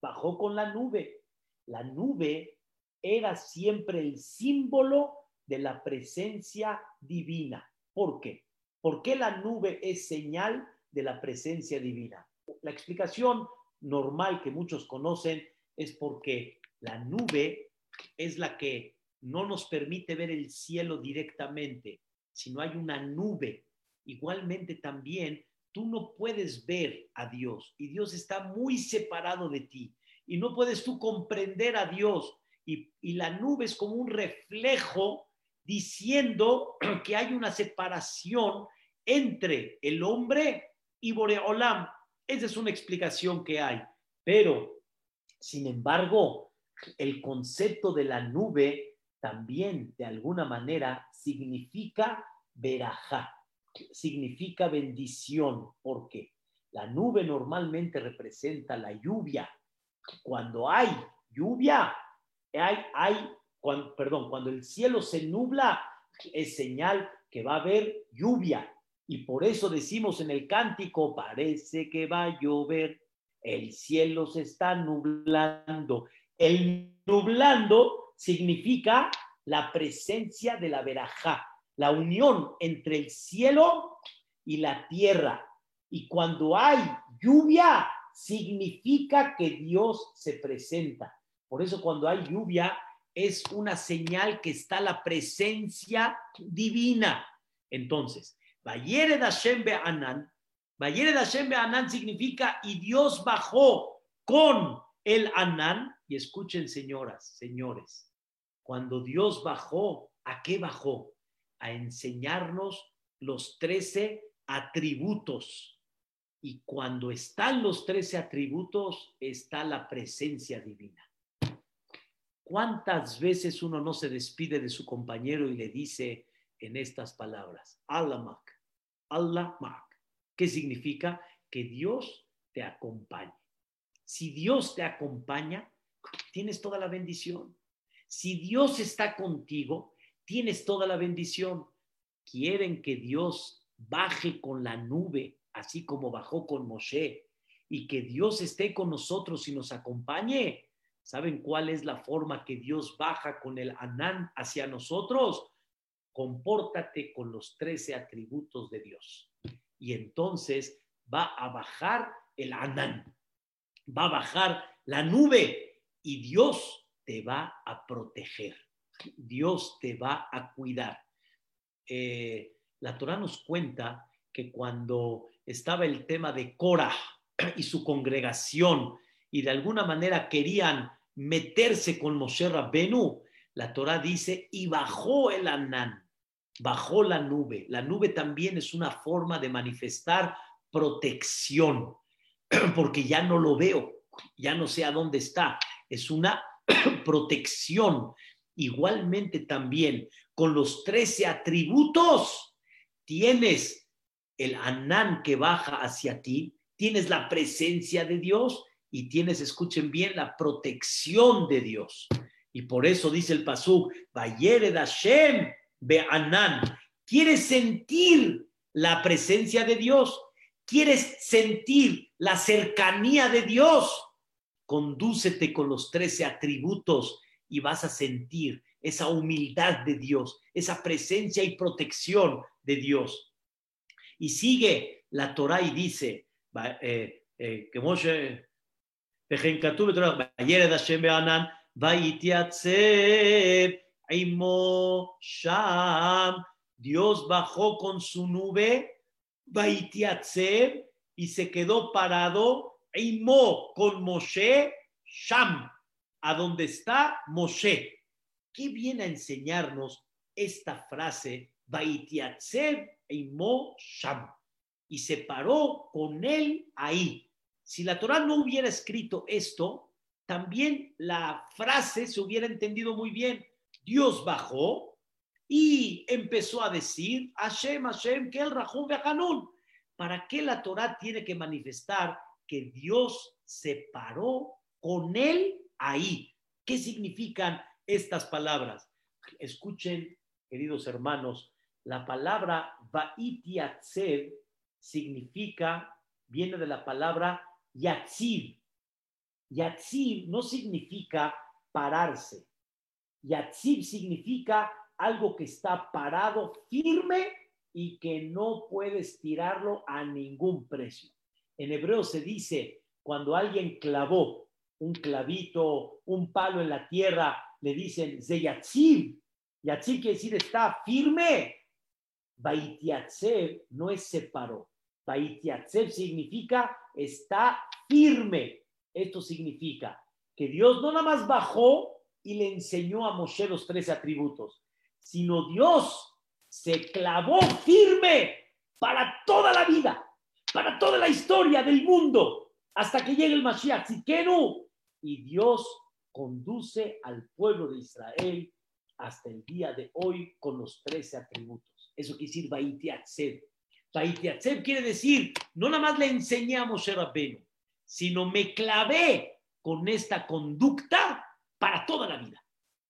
bajó con la nube. La nube era siempre el símbolo de la presencia divina. ¿Por qué? ¿Por qué la nube es señal de la presencia divina? La explicación normal que muchos conocen es porque la nube es la que no nos permite ver el cielo directamente, sino hay una nube. Igualmente también tú no puedes ver a Dios y Dios está muy separado de ti y no puedes tú comprender a Dios y, la nube es como un reflejo diciendo (clears throat) que hay una separación entre el hombre y Boreolam. Esa es una explicación que hay. Pero, sin embargo, el concepto de la nube también, de alguna manera, significa verajá, significa bendición. porque La nube normalmente representa la lluvia. Cuando hay lluvia, hay, hay cuando, perdón, cuando el cielo se nubla, es señal que va a haber lluvia. Y por eso decimos en el cántico, parece que va a llover, el cielo se está nublando. El nublando significa la presencia de la verajá, la unión entre el cielo y la tierra. Y cuando hay lluvia, significa que Dios se presenta. Por eso cuando hay lluvia es una señal que está la presencia divina. Entonces, Vayere Hashem Anan, Vayere Hashem Anan significa y Dios bajó con el Anán. Y escuchen, señoras, señores, cuando Dios bajó, ¿a qué bajó? A enseñarnos los trece atributos. Y cuando están los trece atributos, está la presencia divina. ¿Cuántas veces uno no se despide de su compañero y le dice en estas palabras, Allah Allah ¿Qué significa? Que Dios te acompañe. Si Dios te acompaña, tienes toda la bendición. Si Dios está contigo, tienes toda la bendición. Quieren que Dios baje con la nube, así como bajó con Moshe, y que Dios esté con nosotros y nos acompañe. ¿Saben cuál es la forma que Dios baja con el Anán hacia nosotros? Compórtate con los trece atributos de Dios. Y entonces va a bajar el Anán, va a bajar la nube y Dios te va a proteger. Dios te va a cuidar. Eh, la Torah nos cuenta que cuando estaba el tema de Cora y su congregación y de alguna manera querían meterse con Moshe Rabbenu, la Torah dice, y bajó el Anán, bajó la nube. La nube también es una forma de manifestar protección, (clears throat) porque ya no lo veo, ya no sé a dónde está. Es una (clears throat) protección. Igualmente también con los trece atributos tienes el Anán que baja hacia ti, tienes la presencia de Dios y tienes, escuchen bien, la protección de Dios. Y por eso dice el Pasuk, Vayere Hashem Be'anan. Quieres sentir la presencia de Dios, quieres sentir la cercanía de Dios. Condúcete con los trece atributos y vas a sentir esa humildad de Dios, esa presencia y protección de Dios. Y sigue la Torah y dice eh, eh, que Moshe וכן כתוב בתורה, וירד השם בענן, ויתייצב עמו שם, Dios bajó con su nube, Vaitiatzev, y se quedó parado, Eimo, con Moshe, Sham, a donde está Moshe. ¿Qué viene a enseñarnos esta frase? Vaitiatzev, Eimo, Sham. Y se paró con él ahí. Si la Torah no hubiera escrito esto, también la frase se hubiera entendido muy bien. Dios bajó y empezó a decir, Hashem, Hashem, que el Rahum Hanun. ¿Para qué la Torah tiene que manifestar que Dios se paró con él ahí? ¿Qué significan estas palabras? Escuchen, queridos hermanos, la palabra Vaitiatzev significa viene de la palabra yatzib. Yatzib no significa pararse. Yatzib significa algo que está parado firme y que no puedes tirarlo a ningún precio. En hebreo se dice, cuando alguien clavó un clavito, un palo en la tierra, le dicen Zeyatzib. Yatzib quiere decir está firme. Baitiatzev no es separó. Baitiatzev significa está firme. Esto significa que Dios no nada más bajó y le enseñó a Moshe los tres atributos, sino Dios se clavó firme para toda la vida, para toda la historia del mundo, hasta que llegue el Mashiach Tzidkenu. Y Dios conduce al pueblo de Israel hasta el día de hoy con los trece atributos. Eso quiere decir Baitiatzeb. Baitiatzeb quiere decir, no nada más le enseñamos a Rabbenu, sino me clavé con esta conducta para toda la vida,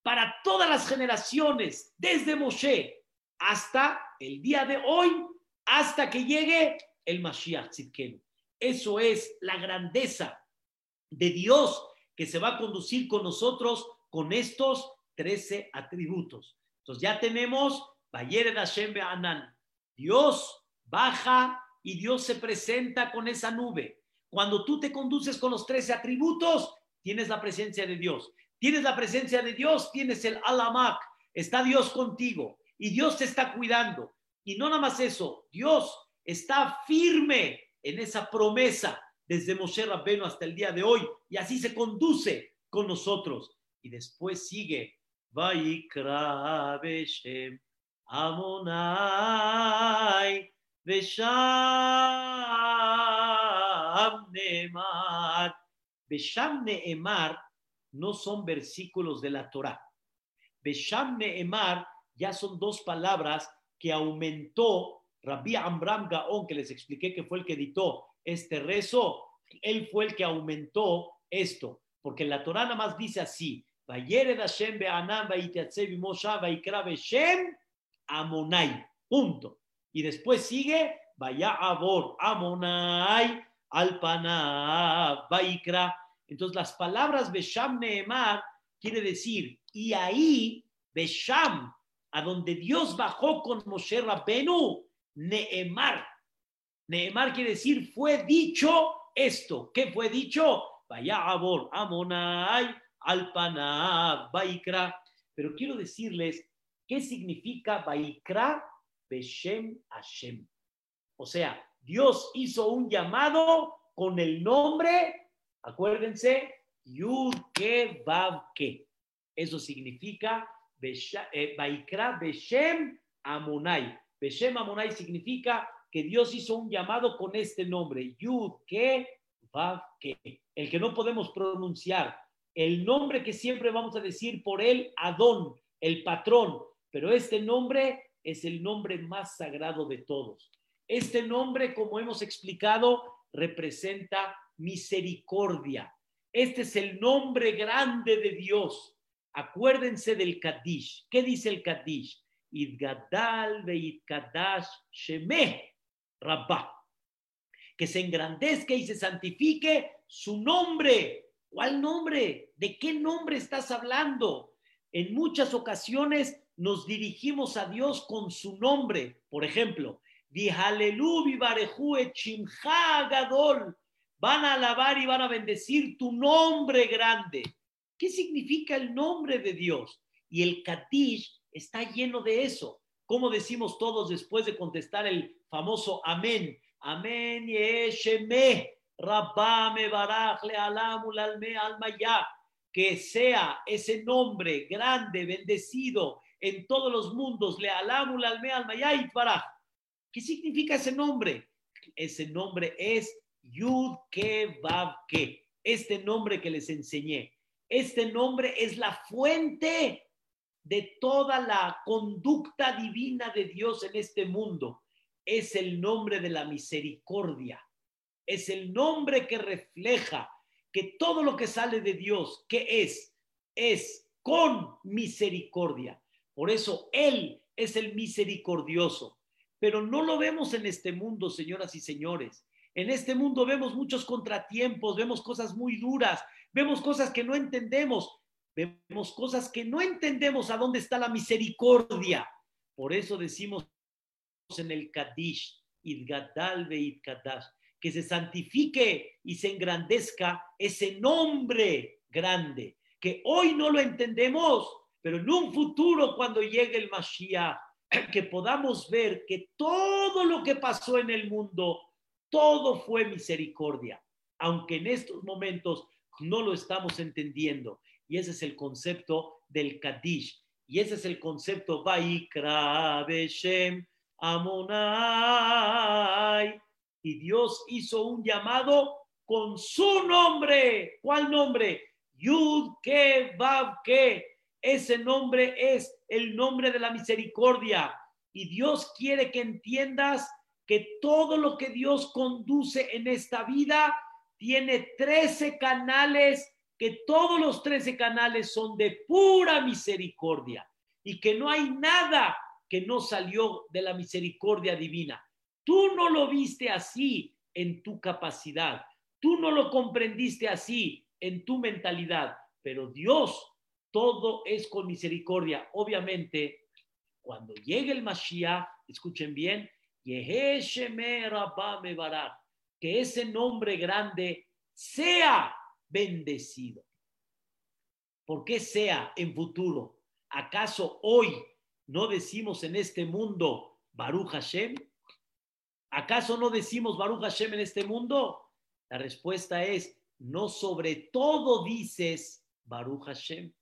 para todas las generaciones, desde Moshe hasta el día de hoy, hasta que llegue el Mashiach Tzidkenu. Eso es la grandeza de Dios que se va a conducir con nosotros con estos 13 atributos. Entonces ya tenemos Bayer Hashem Anan. Dios baja y Dios se presenta con esa nube. Cuando tú te conduces con los 13 atributos, tienes la presencia de Dios. Tienes la presencia de Dios, tienes el Alamak, está Dios contigo y Dios te está cuidando. Y no nada más eso, Dios está firme en esa promesa desde Moshe Rabbeno hasta el día de hoy y así se conduce con nosotros. Y después sigue, Amonai Besham Neemar. Besham Neemar no son versículos de la Torah. Besham Neemar ya son dos palabras que aumentó Rabbi Amram Gaon, que les expliqué que fue el que editó este rezo, él fue el que aumentó esto, porque la Torah nada más dice así, Amonai, punto. Y después sigue, vaya Abor, Amonai, Alpana, Vaikra, entonces, las palabras Besham Nehemar quiere decir, y ahí, Besham, a donde Dios bajó con Moshe Rabbenu, Nehemar. Nehemar quiere decir, fue dicho esto. ¿Qué fue dicho? Vaya Abor, Amonai, Alpana, Baikra. Pero quiero decirles, ¿qué significa Baikra? Beshem Hashem. O sea, Dios hizo un llamado con el nombre Acuérdense, Yud Ke Ke. Eso significa eh, Baikra Beshem Amonai. Beshem Amonai significa que Dios hizo un llamado con este nombre, Yud Ke Ke. El que no podemos pronunciar. El nombre que siempre vamos a decir por él, Adón, el patrón. Pero este nombre es el nombre más sagrado de todos. Este nombre, como hemos explicado, representa misericordia. Este es el nombre grande de Dios. Acuérdense del Kadish. ¿Qué dice el Kadish? Idgadal kadash shemeh rabba. Que se engrandezca y se santifique su nombre. ¿Cuál nombre? ¿De qué nombre estás hablando? En muchas ocasiones nos dirigimos a Dios con su nombre. Por ejemplo, van a alabar y van a bendecir tu nombre grande. ¿Qué significa el nombre de Dios? Y el Katish está lleno de eso. ¿Cómo decimos todos después de contestar el famoso amén? Amén, yesheme, rabame, barajle, alamul, alme, almaya. Que sea ese nombre grande, bendecido en todos los mundos, le alamul, alme, baraj. ¿Qué significa ese nombre? Ese nombre es Yud Ke Vav este nombre que les enseñé. Este nombre es la fuente de toda la conducta divina de Dios en este mundo. Es el nombre de la misericordia. Es el nombre que refleja que todo lo que sale de Dios, ¿qué es? Es con misericordia. Por eso Él es el misericordioso. Pero no lo vemos en este mundo, señoras y señores. En este mundo vemos muchos contratiempos, vemos cosas muy duras, vemos cosas que no entendemos, vemos cosas que no entendemos a dónde está la misericordia. Por eso decimos en el Kadish, Idgadal Kadash, que se santifique y se engrandezca ese nombre grande, que hoy no lo entendemos, pero en un futuro cuando llegue el Mashiach, (clears throat) que podamos ver que todo lo que pasó en el mundo, todo fue misericordia, aunque en estos momentos no lo estamos entendiendo. Y ese es el concepto del Kadish. Y ese es el concepto Vaikra Beshem Amonai. Y Dios hizo un llamado con su nombre. ¿Cuál nombre? Yud Ke Vav Ke. Ese nombre es el nombre de la misericordia. Y Dios quiere que entiendas que todo lo que Dios conduce en esta vida tiene 13 canales, que todos los 13 canales son de pura misericordia y que no hay nada que no salió de la misericordia divina. Tú no lo viste así en tu capacidad, tú no lo comprendiste así en tu mentalidad, pero Dios todo es con misericordia. Obviamente, cuando llegue el Mashiach, escuchen bien, que ese nombre grande sea bendecido. ¿Por qué sea en futuro? ¿Acaso hoy no decimos en este mundo Baruch Hashem? ¿Acaso no decimos Baruch Hashem en este mundo? La respuesta es, no sobre todo dices Baruch Hashem.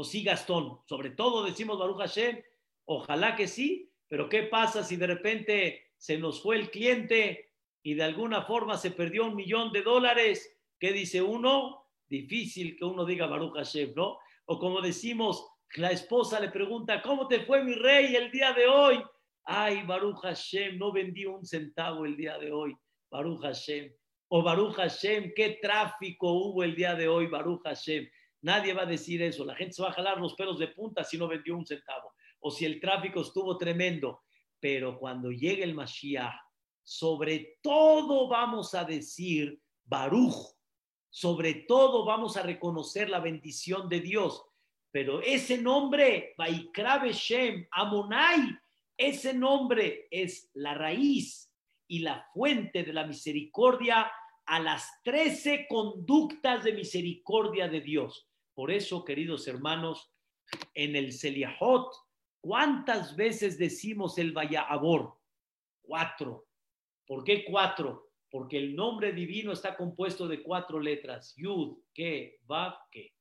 ¿O sí, Gastón? Sobre todo decimos Baruch Hashem. Ojalá que sí, pero ¿qué pasa si de repente se nos fue el cliente y de alguna forma se perdió un millón de dólares? ¿Qué dice uno? Difícil que uno diga Baruch Hashem, ¿no? O como decimos, la esposa le pregunta, ¿cómo te fue mi rey el día de hoy? Ay, Baruch Hashem, no vendí un centavo el día de hoy. Baruch Hashem. O Baruch Hashem, qué tráfico hubo el día de hoy, Baruch Hashem. Nadie va a decir eso. La gente se va a jalar los pelos de punta si no vendió un centavo. O si el tráfico estuvo tremendo. Pero cuando llegue el Mashiach, sobre todo vamos a decir Baruch. Sobre todo vamos a reconocer la bendición de Dios. Pero ese nombre, Vaikra Shem, Amonai, ese nombre es la raíz y la fuente de la misericordia a las trece conductas de misericordia de Dios. Por eso, queridos hermanos, en el Seliahot, ¿cuántas veces decimos el Vayaabor? Cuatro. ¿Por qué cuatro? Porque el nombre divino está compuesto de cuatro letras: Yud, Ke, Vav, Ke.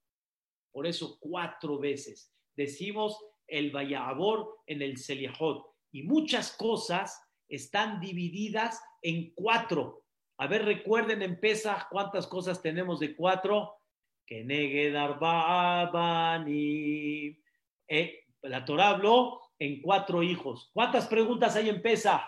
Por eso cuatro veces decimos el Vayabor en el Seliahot. Y muchas cosas están divididas en cuatro. A ver, recuerden en Pesach cuántas cosas tenemos de cuatro. Eh, la Torah habló en cuatro hijos. ¿Cuántas preguntas hay en Pesach?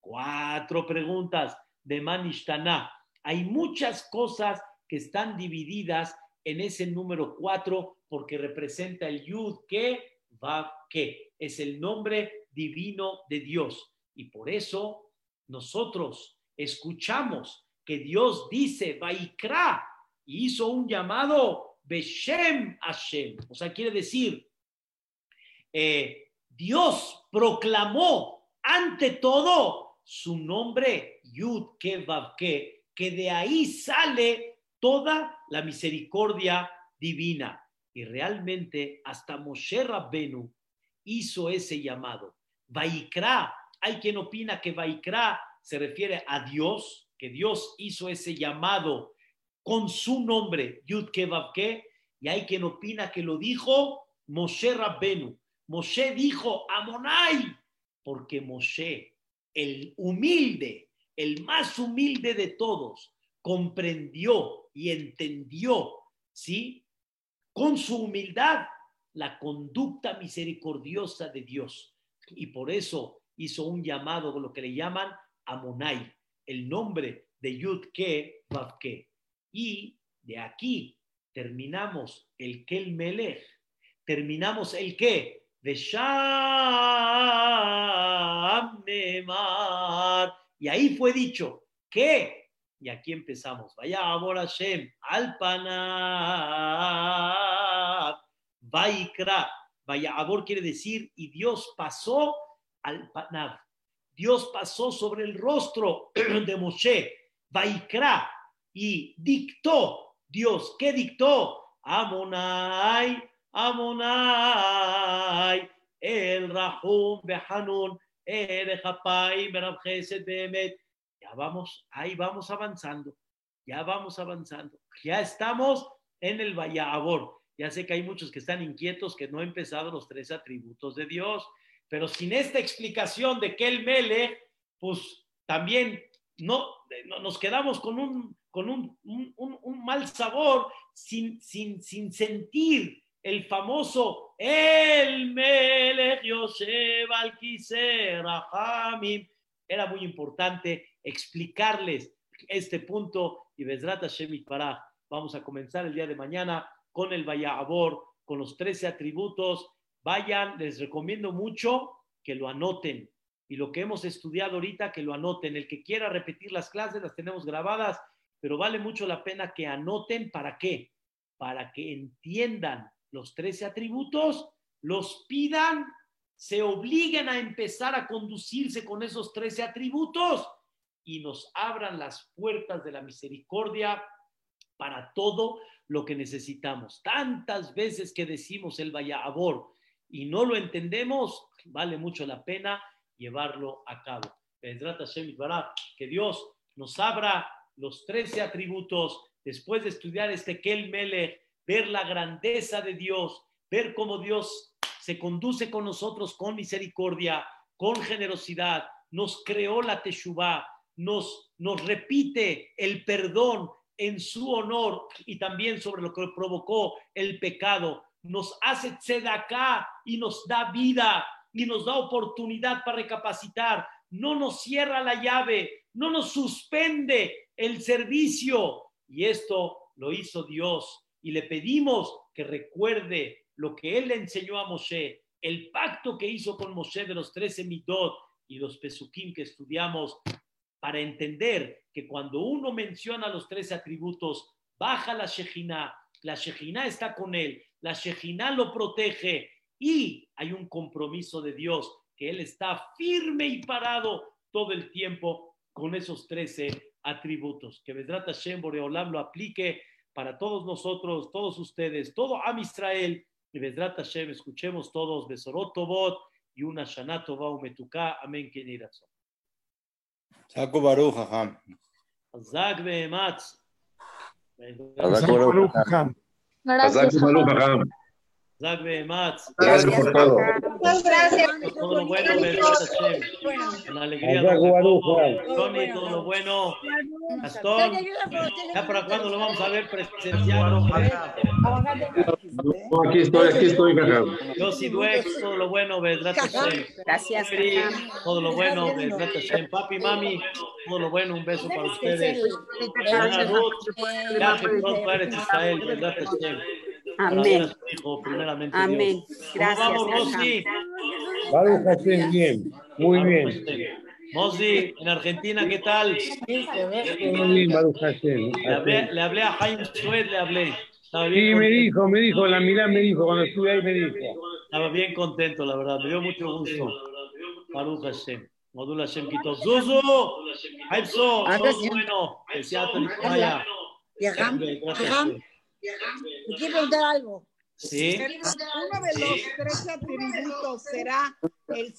Cuatro preguntas de Manishtaná. Hay muchas cosas que están divididas en ese número cuatro porque representa el Yud que va que es el nombre divino de Dios. Y por eso nosotros escuchamos que Dios dice Vaikra y hizo un llamado Beshem Hashem. O sea, quiere decir, eh, Dios proclamó ante todo su nombre Yud que que de ahí sale toda la misericordia divina. Y realmente hasta Moshe Rabbenu hizo ese llamado. Vaikra, hay quien opina que Vaikra se refiere a Dios, que Dios hizo ese llamado con su nombre, Yud Kevavke, y hay quien opina que lo dijo Moshe Rabbenu. Moshe dijo Amonai, porque Moshe, el humilde, el más humilde de todos, comprendió y entendió, ¿sí? Con su humildad, la conducta misericordiosa de Dios. Y por eso hizo un llamado, lo que le llaman Amonai, el nombre de Yudke Vavke. Y de aquí terminamos el Kel Melech, terminamos el que de Sham Y ahí fue dicho que Y aquí empezamos. Vaya ahora Hashem, al Vaikra. Vaya Abor quiere decir, y Dios pasó al Panav. Dios pasó sobre el rostro (clears throat) de Moshe. Vaikra. Y dictó. Dios, ¿qué dictó? Amonai, Amonai, el Rahum Behanun, el Japai, Bemet. Ya vamos, ahí vamos avanzando. Ya vamos avanzando. Ya estamos en el Vallabor. Ya sé que hay muchos que están inquietos que no han empezado los tres atributos de Dios, pero sin esta explicación de que el Mele, pues también no, nos quedamos con un, con un, un, mal sabor, sin, sin, sin sentir el famoso El Mele Yosef al Era muy importante explicarles este punto y Besrat Hashem para vamos a comenzar el día de mañana con el Vayabor, con los 13 atributos. Vayan, les recomiendo mucho que lo anoten. Y lo que hemos estudiado ahorita, que lo anoten. El que quiera repetir las clases, las tenemos grabadas, pero vale mucho la pena que anoten. ¿Para qué? Para que entiendan los 13 atributos, los pidan, se obliguen a empezar a conducirse con esos 13 atributos y nos abran las puertas de la misericordia para todo lo que necesitamos. Tantas veces que decimos el Vayabor y no lo entendemos, vale mucho la pena llevarlo a cabo. Que Dios nos abra los 13 atributos después de estudiar este Kel Mele, ver la grandeza de Dios, ver cómo Dios se conduce con nosotros con misericordia, con generosidad, nos creó la Teshuvah, nos, nos repite el perdón, en su honor y también sobre lo que provocó el pecado. Nos hace acá y nos da vida y nos da oportunidad para recapacitar. No nos cierra la llave, no nos suspende el servicio. Y esto lo hizo Dios. Y le pedimos que recuerde lo que él le enseñó a Moshe, el pacto que hizo con Moshe de los trece mitot y los pesukim que estudiamos para entender que cuando uno menciona los tres atributos, baja la Shejina, la Shejina está con él, la Shejina lo protege y hay un compromiso de Dios, que Él está firme y parado todo el tiempo con esos trece atributos. Que Vedrat Hashem Boreolam lo aplique para todos nosotros, todos ustedes, todo Am Israel. Y Vedrat Hashem, escuchemos todos Besorot Tobot y una Shana Tova Umetuka. Amén. Saco Baruch, Jajam. Zag Behematz. Zag Baruch, Jajam. Zag Baruch, Jajam. Zag Behematz. Gracias por todo. Muchas gracias. Todo lo bueno, Con la alegría de todo. Tony, todo lo bueno. Gastón, ¿ya para cuándo lo vamos a ver presencial? aquí estoy, aquí estoy, Jajam. Yossi Dwex, todo lo bueno, Hashem. Gracias, Todo lo bueno, Vedrat Hashem. Papi, mami, todo lo bueno, un beso para ustedes. Viaje pronto Eretz Israel, Vedrat Hashem. Amén. Hijo, primeramente Amén. Dios. Gracias. ¿Cómo vamos, Rosy? Hashem, bien. Muy bien. Mosi, en Argentina, ¿qué tal? Muy bien, Baruch Hashem. Le hablé, le hablé a Jaime Sued, le hablé. Estaba Sí, bien, me dijo, me dijo, la mirada me dijo, cuando estuve ahí me dijo. estaba bien contento, la verdad. Me dio mucho gusto. Baruch Hashem. Modul Hashem Kito. Zuzu, Haipso, todo bueno. Que sea tu vaya. Te quiero preguntar algo. Sí. Uno de los tres atributos será el